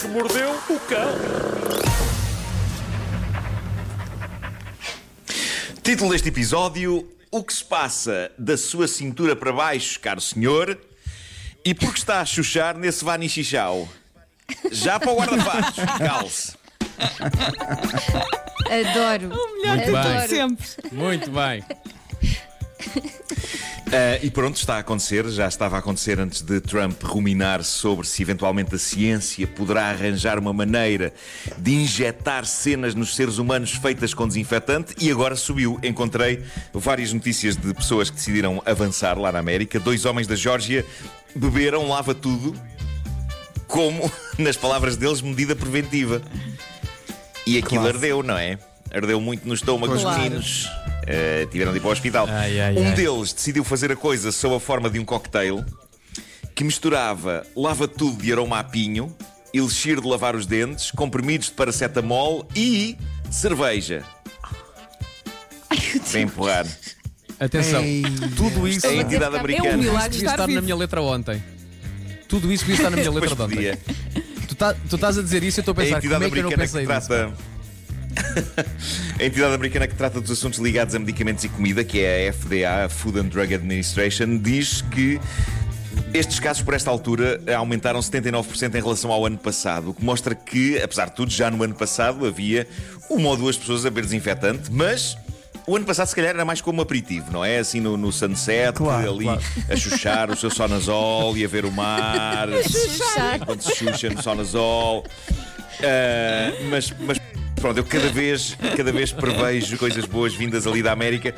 que mordeu o cão. Título deste episódio: O que se passa da sua cintura para baixo, caro senhor, e por que está a chuchar nesse vanichichau? Já para o guarda-fatos, calce. Adoro. Muito Adoro. bem. Sempre. Muito bem. Ah, e pronto, está a acontecer, já estava a acontecer antes de Trump ruminar sobre se eventualmente a ciência poderá arranjar uma maneira de injetar cenas nos seres humanos feitas com desinfetante e agora subiu. Encontrei várias notícias de pessoas que decidiram avançar lá na América. Dois homens da Geórgia beberam lava tudo como, nas palavras deles, medida preventiva. E aquilo Claro. ardeu, não é? Ardeu muito no estômago os Claro. meninos. Eh, tiveram de ir para o hospital. Ai, ai, um ai. deles decidiu fazer a coisa sob a forma de um cocktail que misturava lava tudo de aroma a pinho, elixir de lavar os dentes, comprimidos de paracetamol e cerveja. Para empurrar. Atenção. Ei, Tudo isso é a entidade É um americana. milagre Devia estar estar na minha letra ontem. Tudo isso devia estar na minha letra de ontem. Tu, tá- tu estás a dizer isso e eu estou a É a pensar entidade como é que eu não americana que pensei nisso. a entidade americana que trata dos assuntos ligados a medicamentos e comida, que é a FDA, a Food and Drug Administration, diz que estes casos, por esta altura, aumentaram 79% em relação ao ano passado, o que mostra que, apesar de tudo, já no ano passado havia uma ou duas pessoas a beber desinfetante, mas. O ano passado, se calhar, era mais como aperitivo, não é? Assim no, no sunset, Claro, ali claro. a chuchar o seu sonazol e a ver o mar. Enquanto se chucha no sonazol. Ah, mas, mas pronto, eu cada vez, cada vez prevejo coisas boas vindas ali da América.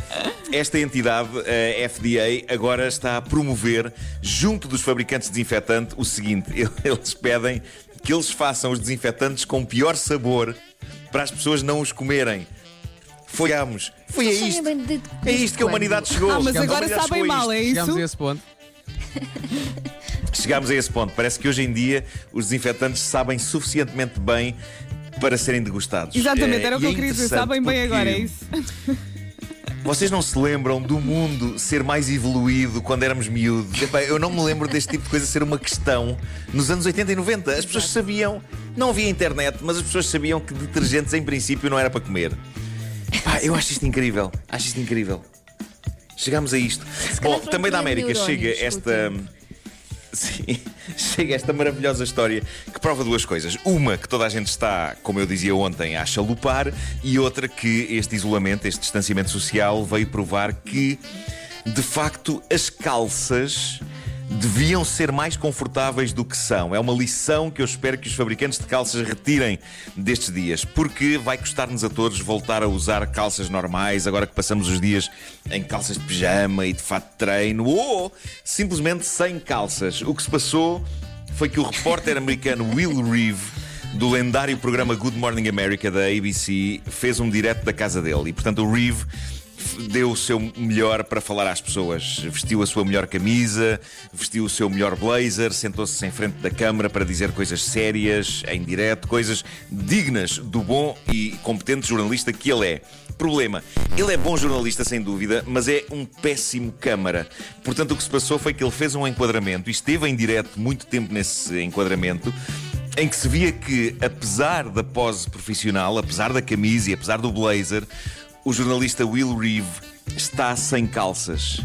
Esta entidade, a FDA, agora está a promover, junto dos fabricantes de desinfetante, o seguinte: eles pedem que eles façam os desinfetantes com pior sabor para as pessoas não os comerem. Foi-amos. Foi a isto. É isto que a humanidade chegou. Ah, mas A agora sabem mal, é Chegámos isso? a esse ponto. Chegámos a esse ponto. Parece que hoje em dia os desinfetantes sabem suficientemente bem para serem degustados. Exatamente, Eh, era o que é eu queria dizer. Sabem bem agora, é isso? Vocês não se lembram do mundo ser mais evoluído quando éramos miúdos? Eu não me lembro deste tipo de coisa ser uma questão nos anos 80 e 90. As pessoas sabiam, não havia internet, mas as pessoas sabiam que detergentes em princípio não era para comer. Eu acho isto incrível. Acho isto incrível. Chegámos a isto. Bom, também da América chega esta. Sim, chega esta maravilhosa história que prova duas coisas. Uma, que toda a gente está, como eu dizia ontem, a chalupar, e outra, que este isolamento, este distanciamento social veio provar que, de facto, as calças deviam ser mais confortáveis do que são. É uma lição que eu espero que os fabricantes de calças retirem destes dias, porque vai custar-nos a todos voltar a usar calças normais, agora que passamos os dias em calças de pijama e de fato de treino, ou simplesmente sem calças. O que se passou foi que o repórter americano Will Reeve do lendário programa Good Morning America da ABC fez um direto da casa dele e portanto o Reeve deu o seu melhor para falar às pessoas. Vestiu a sua melhor camisa, vestiu o seu melhor blazer, sentou-se em frente da câmara para dizer coisas sérias, em direto, coisas dignas do bom e competente jornalista que ele é. Problema, ele é bom jornalista sem dúvida, mas é um péssimo câmara. Portanto, o que se passou foi que ele fez um enquadramento e esteve em direto muito tempo nesse enquadramento em que se via que, apesar da pose profissional, apesar da camisa e apesar do blazer, o jornalista Will Reeve está sem calças.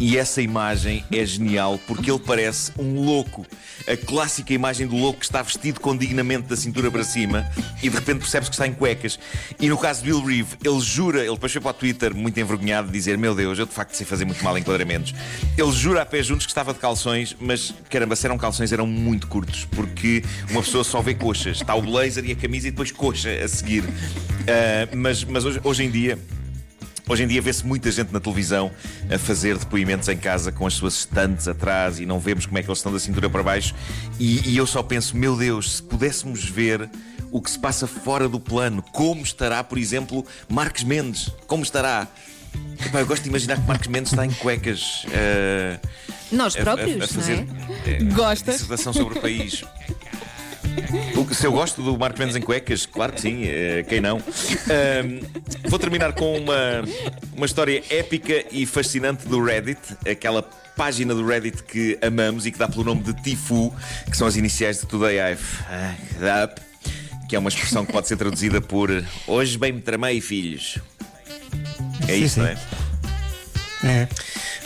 E essa imagem é genial porque ele parece um louco. A clássica imagem do louco que está vestido com dignamente da cintura para cima e de repente percebe-se que está em cuecas. E no caso de Will Reeve, ele jura, ele depois foi para o Twitter muito envergonhado, dizer: Meu Deus, eu de facto sei fazer muito mal enquadramentos. Ele jura a pé juntos que estava de calções, mas caramba, se eram calções, eram muito curtos, porque uma pessoa só vê coxas. Está o blazer e a camisa e depois coxa a seguir. Ah, mas mas hoje, hoje em dia. Hoje em dia vê-se muita gente na televisão a fazer depoimentos em casa com as suas estantes atrás e não vemos como é que eles estão da cintura para baixo. E, e eu só penso, meu Deus, se pudéssemos ver o que se passa fora do plano, como estará, por exemplo, Marcos Mendes? Como estará? Epá, eu gosto de imaginar que Marcos Mendes está em cuecas. eh, Nós a- a- próprios, a, fazer não eh, Gostas? dissertação sobre o país. Se eu gosto do Marco Mendes em cuecas, claro que sim, eh, quem não? Vou terminar com uma, Uma história épica e fascinante do Reddit, aquela página do Reddit que amamos e que dá pelo nome de Tifu, que são as iniciais de Today I've Up, que é uma expressão que pode ser traduzida por Hoje bem me tramei, filhos. É Sim, isso, sim. não é? É.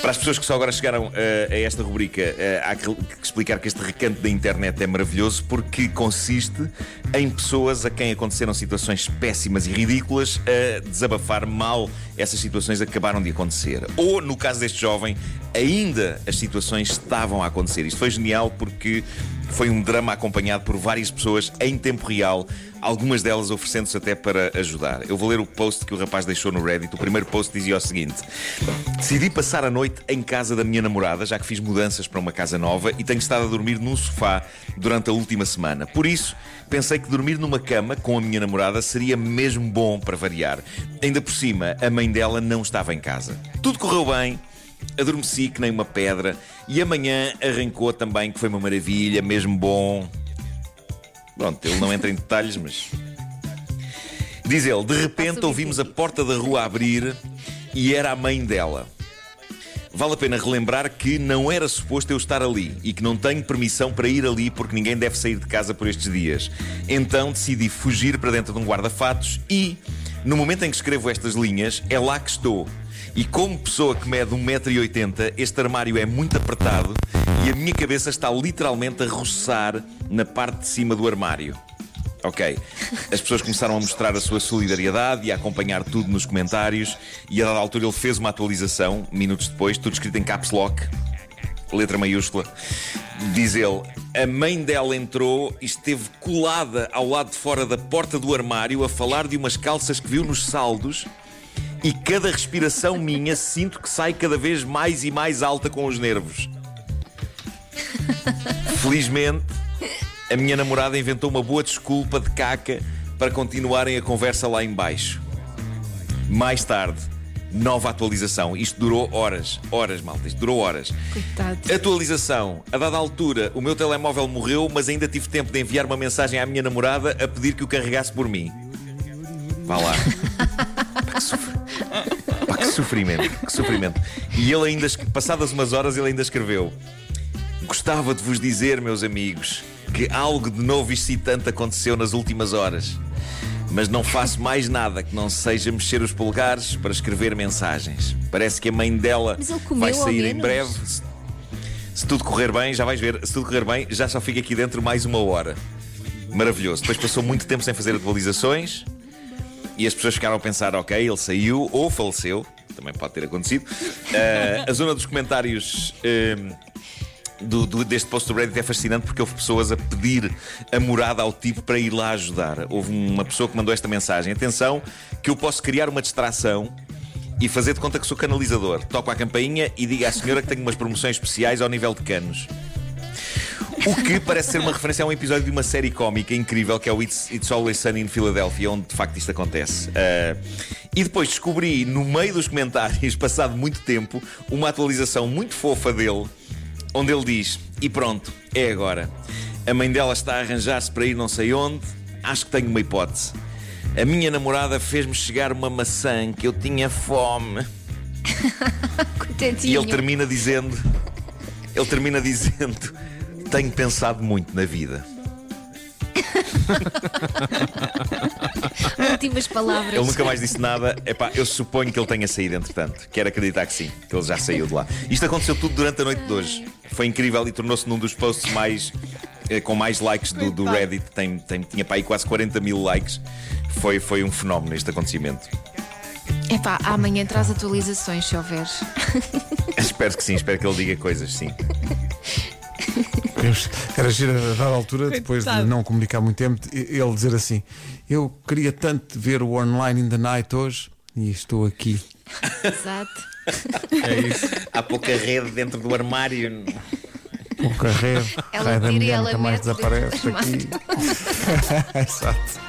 Para as pessoas que só agora chegaram eh, a esta rubrica, eh, há que explicar que este recanto da internet é maravilhoso porque consiste em pessoas a quem aconteceram situações péssimas e ridículas a desabafar mal essas situações acabaram de acontecer. Ou, no caso deste jovem, ainda as situações estavam a acontecer. Isto foi genial porque foi um drama acompanhado por várias pessoas em tempo real, algumas delas oferecendo-se até para ajudar. Eu vou ler o post que o rapaz deixou no Reddit. O primeiro post dizia o seguinte: Decidi passar a noite em casa da minha namorada, já que fiz mudanças para uma casa nova e tenho estado a dormir num sofá durante a última semana. Por isso, pensei que dormir numa cama com a minha namorada seria mesmo bom para variar. Ainda por cima, a mãe dela não estava em casa. Tudo correu bem. Adormeci que nem uma pedra e amanhã arrancou também, que foi uma maravilha, mesmo bom. Pronto, ele não entra em detalhes, mas. Diz ele: de repente ouvimos a porta da rua abrir e era a mãe dela. Vale a pena relembrar que não era suposto eu estar ali e que não tenho permissão para ir ali porque ninguém deve sair de casa por estes dias. Então decidi fugir para dentro de um guarda-fatos e, no momento em que escrevo estas linhas, é lá que estou. E como pessoa que mede 1,80m, este armário é muito apertado e a minha cabeça está literalmente a roçar na parte de cima do armário. Ok. As pessoas começaram a mostrar a sua solidariedade e a acompanhar tudo nos comentários. E a dada altura ele fez uma atualização, minutos depois, tudo escrito em caps lock, letra maiúscula. Diz ele: A mãe dela entrou e esteve colada ao lado de fora da porta do armário a falar de umas calças que viu nos saldos. E cada respiração minha sinto que sai cada vez mais e mais alta com os nervos. Felizmente, a minha namorada inventou uma boa desculpa de caca para continuarem a conversa lá embaixo. Mais tarde, nova atualização. Isto durou horas, horas, malta. Isto durou horas. Coitado. Atualização. A dada altura, o meu telemóvel morreu, mas ainda tive tempo de enviar uma mensagem à minha namorada a pedir que o carregasse por mim. Vá lá. Pá, que, sofr- Pá, que sofrimento, que sofrimento. E ele ainda, passadas umas horas, ele ainda escreveu: Gostava de vos dizer, meus amigos, que algo de novo e excitante aconteceu nas últimas horas. Mas não faço mais nada que não seja mexer os polegares para escrever mensagens. Parece que a mãe dela vai sair em breve. Se, se tudo correr bem, já vais ver. Se tudo correr bem, já só fica aqui dentro mais uma hora. Maravilhoso. Depois passou muito tempo sem fazer atualizações e as pessoas ficaram a pensar: ok, ele saiu ou faleceu. Também pode ter acontecido. Ah, a zona dos comentários. ehm, do, do- deste post do Reddit é fascinante porque houve pessoas a pedir a morada ao tipo para ir lá ajudar. Houve uma pessoa que mandou esta mensagem: atenção, que eu posso criar uma distração e fazer de conta que sou canalizador. Toco a campainha e diga à senhora que tenho umas promoções especiais ao nível de canos. O que parece ser uma referência a um episódio de uma série cómica incrível que é o It's, It's Always Sunny in Philadelphia, onde de facto isto acontece. Ah, e depois descobri, no meio dos comentários, passado muito tempo, uma atualização muito fofa dele, onde ele diz: E pronto, é agora. A mãe dela está a arranjar-se para ir não sei onde. Acho que tenho uma hipótese. A minha namorada fez-me chegar uma maçã que eu tinha fome. E ele termina dizendo: Ele termina dizendo: Tenho pensado muito na vida. Últimas palavras. Ele nunca mais disse nada. Epá, eu suponho que ele tenha saído, entretanto. Quero acreditar que sim, que ele já saiu de lá. Isto aconteceu tudo durante a noite de hoje. Foi incrível e tornou-se num dos posts mais. eh, com mais likes do, do Reddit. Tem, tem, tinha para aí quase 40 mil likes. Foi, foi um fenómeno este acontecimento. Epá, amanhã traz atualizações se houver. espero que sim, espero que ele diga coisas, sim. Era giro a dada altura, depois de não comunicar muito tempo, ele dizer assim: Eu queria tanto ver o Online in the Night hoje e estou aqui. Exato. É isso. Há pouca rede dentro do armário. O carreiro, Ela raio da tira e mulher ela nunca mais desaparece aqui. Exato.